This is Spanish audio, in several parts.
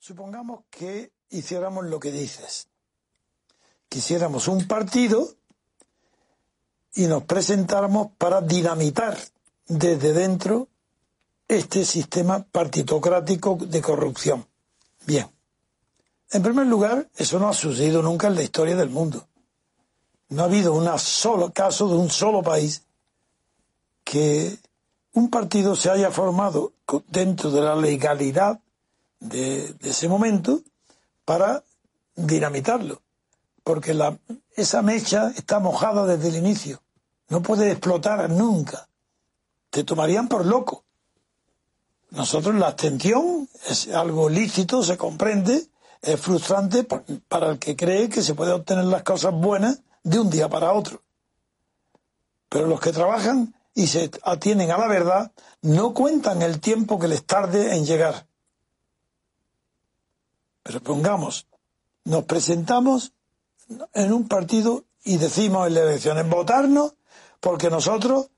Supongamos que hiciéramos lo que dices. Quisiéramos un partido y nos presentáramos para dinamitar desde dentro este sistema partitocrático de corrupción. Bien. En primer lugar, eso no ha sucedido nunca en la historia del mundo. No ha habido un solo caso de un solo país que un partido se haya formado dentro de la legalidad de, ese momento para dinamitarlo. Porque la, esa mecha está mojada desde el inicio. No puede explotar nunca. Te tomarían por loco. Nosotros la abstención es algo lícito, se comprende, es frustrante para el que cree que se puede obtener las cosas buenas de un día para otro. Pero los que trabajan y se atienen a la verdad no cuentan el tiempo que les tarde en llegar. Pero pongamos, nos presentamos en un partido y decimos en las elecciones votarnos porque nosotros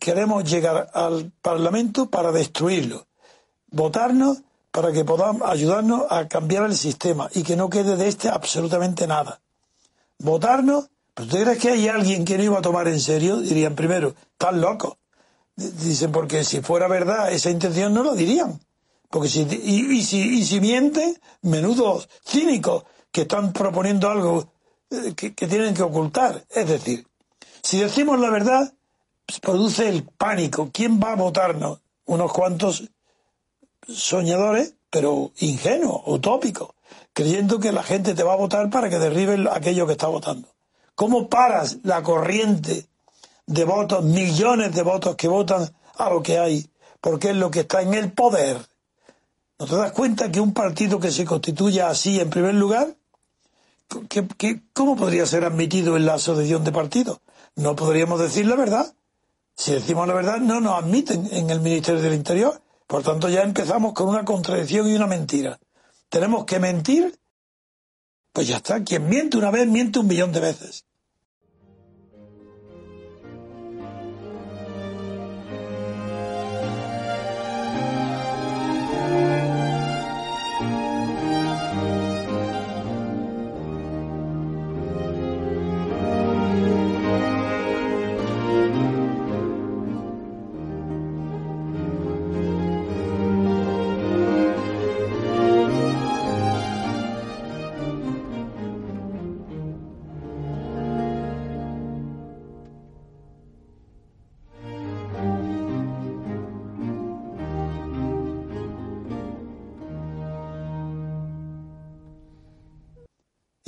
queremos llegar al Parlamento para destruirlo. Votarnos para que podamos ayudarnos a cambiar el sistema y que no quede de este absolutamente nada. Votarnos, ¿pero tú crees que hay alguien que no iba a tomar en serio? Dirían primero, están locos. Dicen, porque si fuera verdad esa intención no lo dirían. Porque si, y, si, y menudos cínicos que están proponiendo algo eh, que, tienen que ocultar. Es decir, si decimos la verdad, pues produce el pánico. ¿Quién va a votarnos? Unos cuantos soñadores, pero ingenuos, utópicos, creyendo que la gente te va a votar para que derribe aquello que está votando. ¿Cómo paras la corriente de votos, millones de votos que votan a lo que hay? Porque es lo que está en el poder ¿No te das cuenta que un partido que se constituya así en primer lugar, cómo podría ser admitido en la asociación de partidos? No podríamos decir la verdad. Si decimos la verdad, no nos admiten en el Ministerio del Interior. Por tanto, ya empezamos con una contradicción y una mentira. ¿Tenemos que mentir? Pues ya está. Quien miente una vez, miente un millón de veces.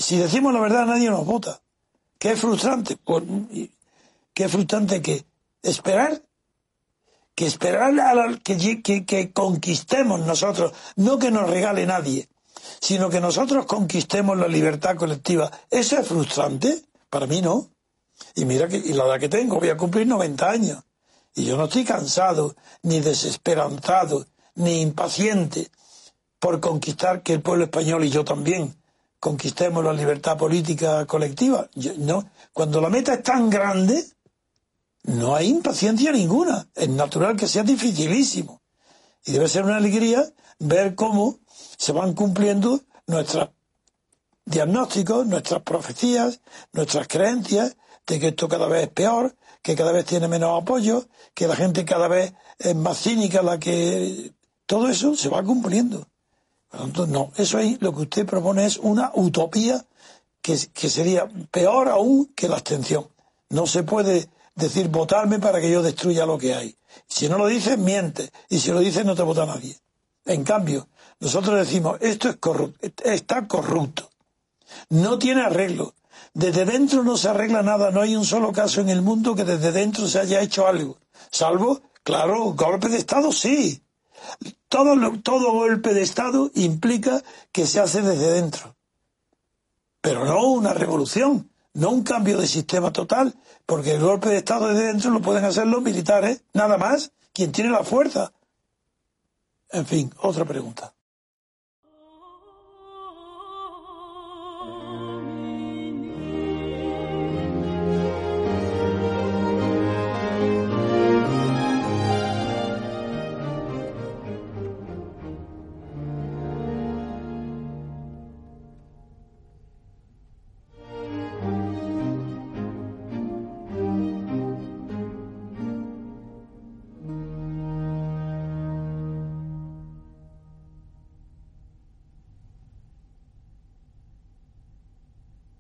Si decimos la verdad nadie nos vota. Qué frustrante. Qué frustrante que esperar, que esperar a que, que conquistemos nosotros, no que nos regale nadie, sino que nosotros conquistemos la libertad colectiva. ¿Eso es frustrante? Para mí no. Y mira que y la edad que tengo, voy a cumplir 90 años. Y yo no estoy cansado, ni desesperanzado, ni impaciente por conquistar que el pueblo español y yo también conquistemos la libertad política colectiva. no, cuando la meta es tan grande, no hay impaciencia ninguna. Es natural que sea dificilísimo. Y debe ser una alegría ver cómo se van cumpliendo nuestros diagnósticos, nuestras profecías, nuestras creencias de que esto cada vez es peor, que cada vez tiene menos apoyo, que la gente cada vez es más cínica, la que todo eso se va cumpliendo no, eso ahí lo que usted propone es una utopía que, que sería peor aún que la abstención. No se puede decir votarme para que yo destruya lo que hay. Si no lo dices, miente. Y si lo dices, no te vota nadie. En cambio, nosotros decimos, esto es corrupto, está corrupto. No tiene arreglo. Desde dentro no se arregla nada. No hay un solo caso en el mundo que desde dentro se haya hecho algo. Salvo, claro, golpe de Estado, sí. Todo, todo golpe de Estado implica que se hace desde dentro. Pero no una revolución, no un cambio de sistema total, porque el golpe de Estado desde dentro lo pueden hacer los militares, nada más, quien tiene la fuerza. En fin, otra pregunta.